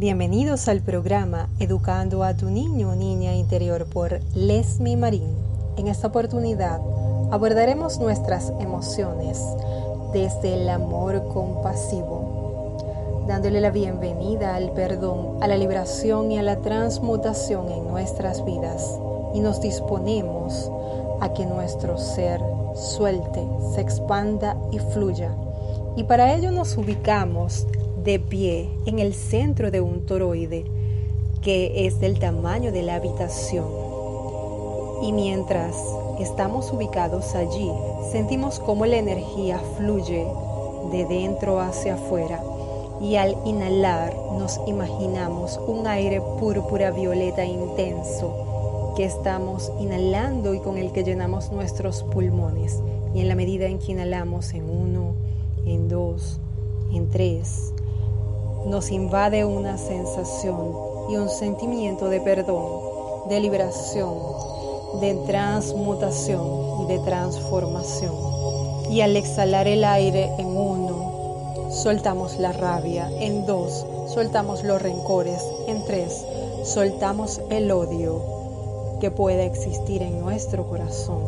Bienvenidos al programa Educando a tu niño o niña interior por Lesmi Marín. En esta oportunidad abordaremos nuestras emociones desde el amor compasivo, dándole la bienvenida al perdón, a la liberación y a la transmutación en nuestras vidas. Y nos disponemos a que nuestro ser suelte, se expanda y fluya. Y para ello nos ubicamos de pie en el centro de un toroide que es del tamaño de la habitación. Y mientras estamos ubicados allí, sentimos cómo la energía fluye de dentro hacia afuera y al inhalar nos imaginamos un aire púrpura violeta intenso que estamos inhalando y con el que llenamos nuestros pulmones. Y en la medida en que inhalamos en uno, en dos, en tres, nos invade una sensación y un sentimiento de perdón, de liberación, de transmutación y de transformación. Y al exhalar el aire en uno, soltamos la rabia. En dos, soltamos los rencores. En tres, soltamos el odio que pueda existir en nuestro corazón.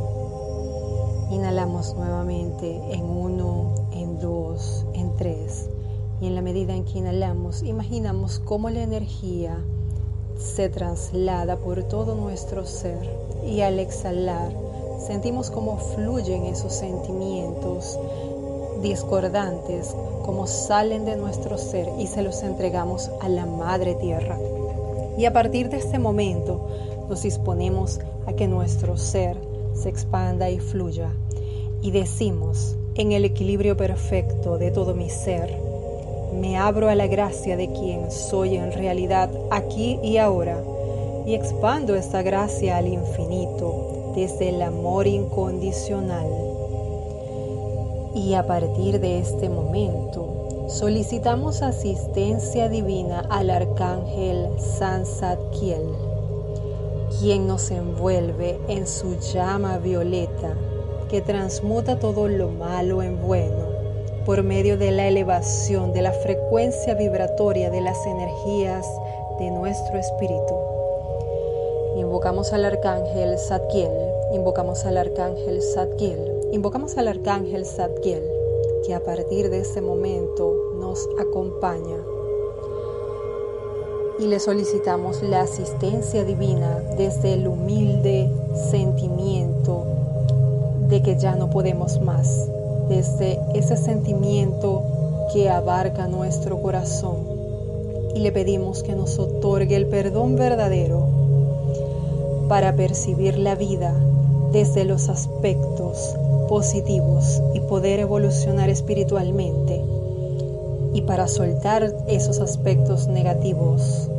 Inhalamos nuevamente en uno, en dos, en tres. Y en la medida en que inhalamos, imaginamos cómo la energía se traslada por todo nuestro ser. Y al exhalar, sentimos cómo fluyen esos sentimientos discordantes, como salen de nuestro ser y se los entregamos a la Madre Tierra. Y a partir de este momento nos disponemos a que nuestro ser se expanda y fluya. Y decimos, en el equilibrio perfecto de todo mi ser, me abro a la gracia de quien soy en realidad aquí y ahora y expando esta gracia al infinito desde el amor incondicional. Y a partir de este momento solicitamos asistencia divina al arcángel Sansatkiel, quien nos envuelve en su llama violeta que transmuta todo lo malo en bueno por medio de la elevación de la frecuencia vibratoria de las energías de nuestro espíritu. Invocamos al arcángel Zadkiel, invocamos al arcángel Zadkiel, invocamos al arcángel Zadkiel, que a partir de este momento nos acompaña. Y le solicitamos la asistencia divina desde el humilde sentimiento de que ya no podemos más, desde ese sentimiento que abarca nuestro corazón. Y le pedimos que nos otorgue el perdón verdadero para percibir la vida desde los aspectos positivos y poder evolucionar espiritualmente. Y para soltar esos aspectos negativos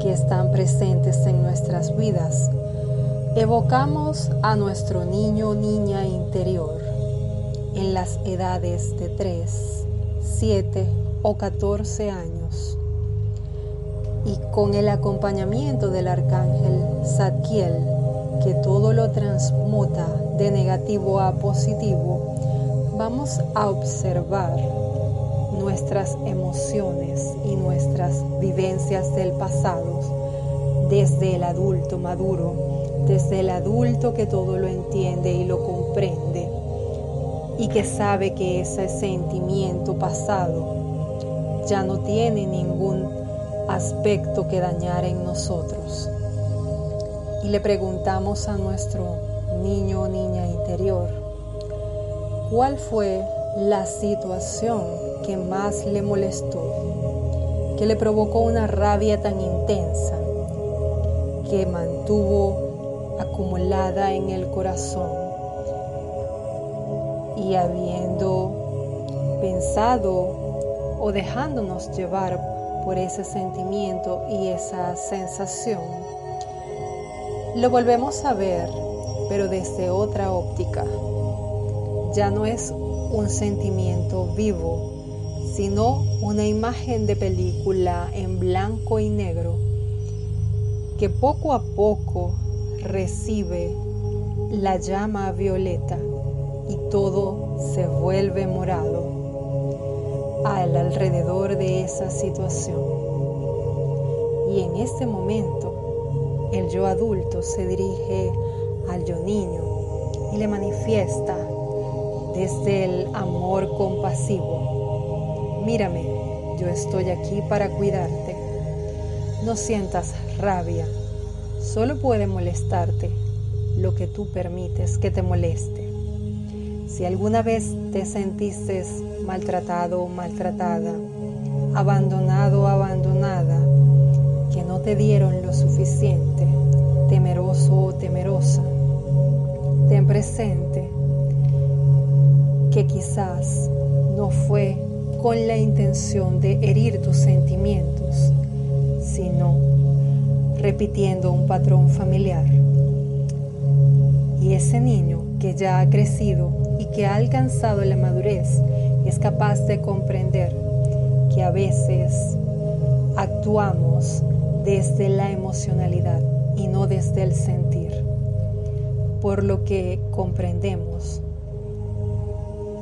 que están presentes en nuestras vidas, evocamos a nuestro niño niña en las edades de 3, 7 o 14 años. Y con el acompañamiento del arcángel Zadkiel, que todo lo transmuta de negativo a positivo, vamos a observar nuestras emociones y nuestras vivencias del pasado desde el adulto maduro, desde el adulto que todo lo entiende y lo comprende y que sabe que ese sentimiento pasado ya no tiene ningún aspecto que dañar en nosotros. Y le preguntamos a nuestro niño o niña interior, ¿cuál fue la situación que más le molestó, que le provocó una rabia tan intensa, que mantuvo acumulada en el corazón? Y habiendo pensado o dejándonos llevar por ese sentimiento y esa sensación, lo volvemos a ver, pero desde otra óptica. Ya no es un sentimiento vivo, sino una imagen de película en blanco y negro que poco a poco recibe la llama violeta y todo se vuelve morado al alrededor de esa situación. Y en este momento el yo adulto se dirige al yo niño y le manifiesta desde el amor compasivo. Mírame, yo estoy aquí para cuidarte. No sientas rabia. Solo puede molestarte lo que tú permites que te moleste. Si alguna vez te sentiste maltratado o maltratada, abandonado o abandonada, que no te dieron lo suficiente, temeroso o temerosa, ten presente que quizás no fue con la intención de herir tus sentimientos, sino repitiendo un patrón familiar. Y ese niño que ya ha crecido y que ha alcanzado la madurez es capaz de comprender que a veces actuamos desde la emocionalidad y no desde el sentir, por lo que comprendemos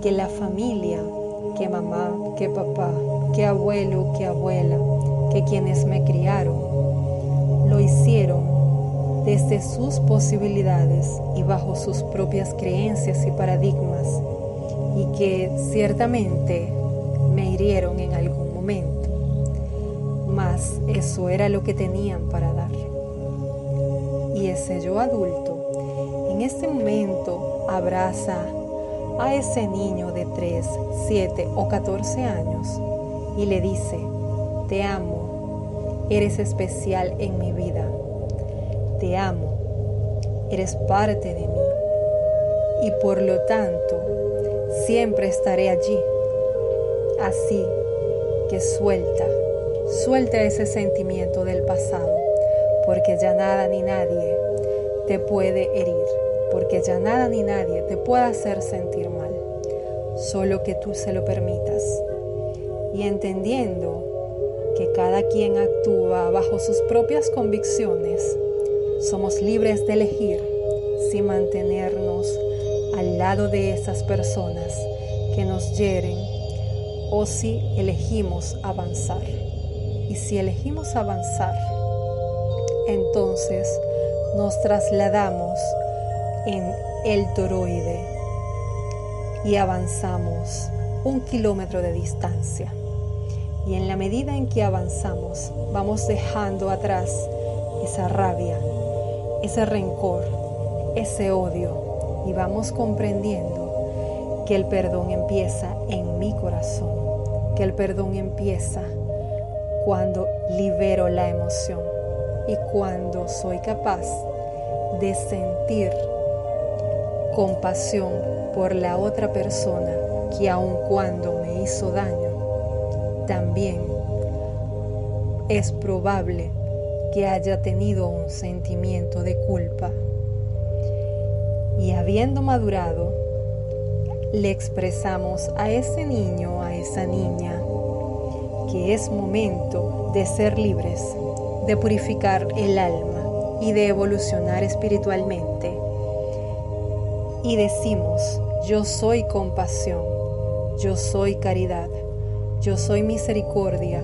que la familia, que mamá, que papá, que abuelo, que abuela, que quienes me criaron, lo hicieron desde sus posibilidades y bajo sus propias creencias y paradigmas, y que ciertamente me hirieron en algún momento, mas eso era lo que tenían para dar. Y ese yo adulto en este momento abraza a ese niño de 3, 7 o 14 años y le dice, te amo, eres especial en mi vida te amo, eres parte de mí y por lo tanto siempre estaré allí. Así que suelta, suelta ese sentimiento del pasado, porque ya nada ni nadie te puede herir, porque ya nada ni nadie te puede hacer sentir mal, solo que tú se lo permitas. Y entendiendo que cada quien actúa bajo sus propias convicciones, somos libres de elegir si mantenernos al lado de esas personas que nos hieren o si elegimos avanzar. Y si elegimos avanzar, entonces nos trasladamos en el toroide y avanzamos un kilómetro de distancia. Y en la medida en que avanzamos, vamos dejando atrás esa rabia, ese rencor, ese odio y vamos comprendiendo que el perdón empieza en mi corazón, que el perdón empieza cuando libero la emoción y cuando soy capaz de sentir compasión por la otra persona que aun cuando me hizo daño, también es probable que haya tenido un sentimiento de culpa. Y habiendo madurado, le expresamos a ese niño, a esa niña, que es momento de ser libres, de purificar el alma y de evolucionar espiritualmente. Y decimos, yo soy compasión, yo soy caridad, yo soy misericordia,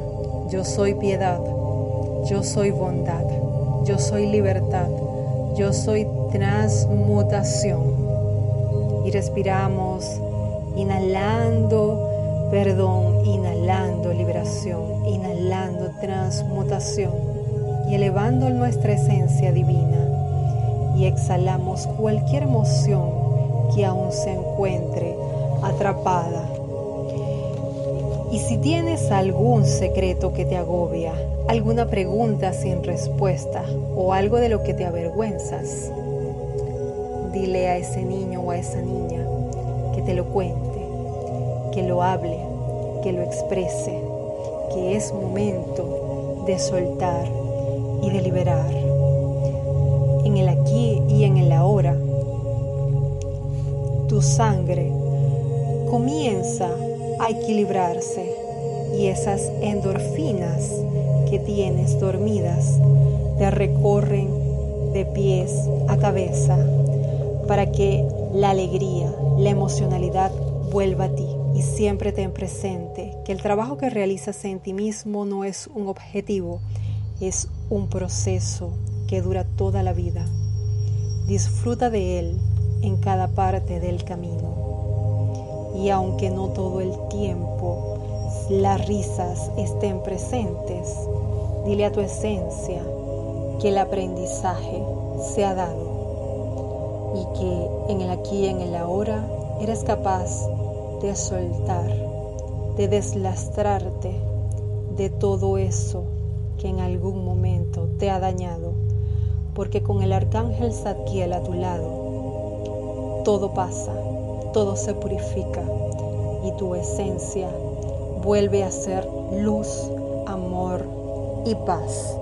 yo soy piedad yo soy bondad, yo soy libertad, yo soy transmutación. Y respiramos inhalando perdón, inhalando liberación, inhalando transmutación y elevando nuestra esencia divina. Y exhalamos cualquier emoción que aún se encuentre atrapada. Y si tienes algún secreto que te agobia, alguna pregunta sin respuesta o algo de lo que te avergüenzas, dile a ese niño o a esa niña que te lo cuente, que lo hable, que lo exprese, que es momento de soltar y de liberar. En el aquí y en el ahora, tu sangre comienza a equilibrarse y esas endorfinas que tienes dormidas te recorren de pies a cabeza para que la alegría, la emocionalidad vuelva a ti y siempre ten presente que el trabajo que realizas en ti mismo no es un objetivo, es un proceso que dura toda la vida. Disfruta de él en cada parte del camino. Y aunque no todo el tiempo las risas estén presentes, dile a tu esencia que el aprendizaje se ha dado y que en el aquí y en el ahora eres capaz de soltar, de deslastrarte de todo eso que en algún momento te ha dañado, porque con el arcángel Zadkiel a tu lado, todo pasa, todo se purifica y tu esencia vuelve a ser luz, amor y paz.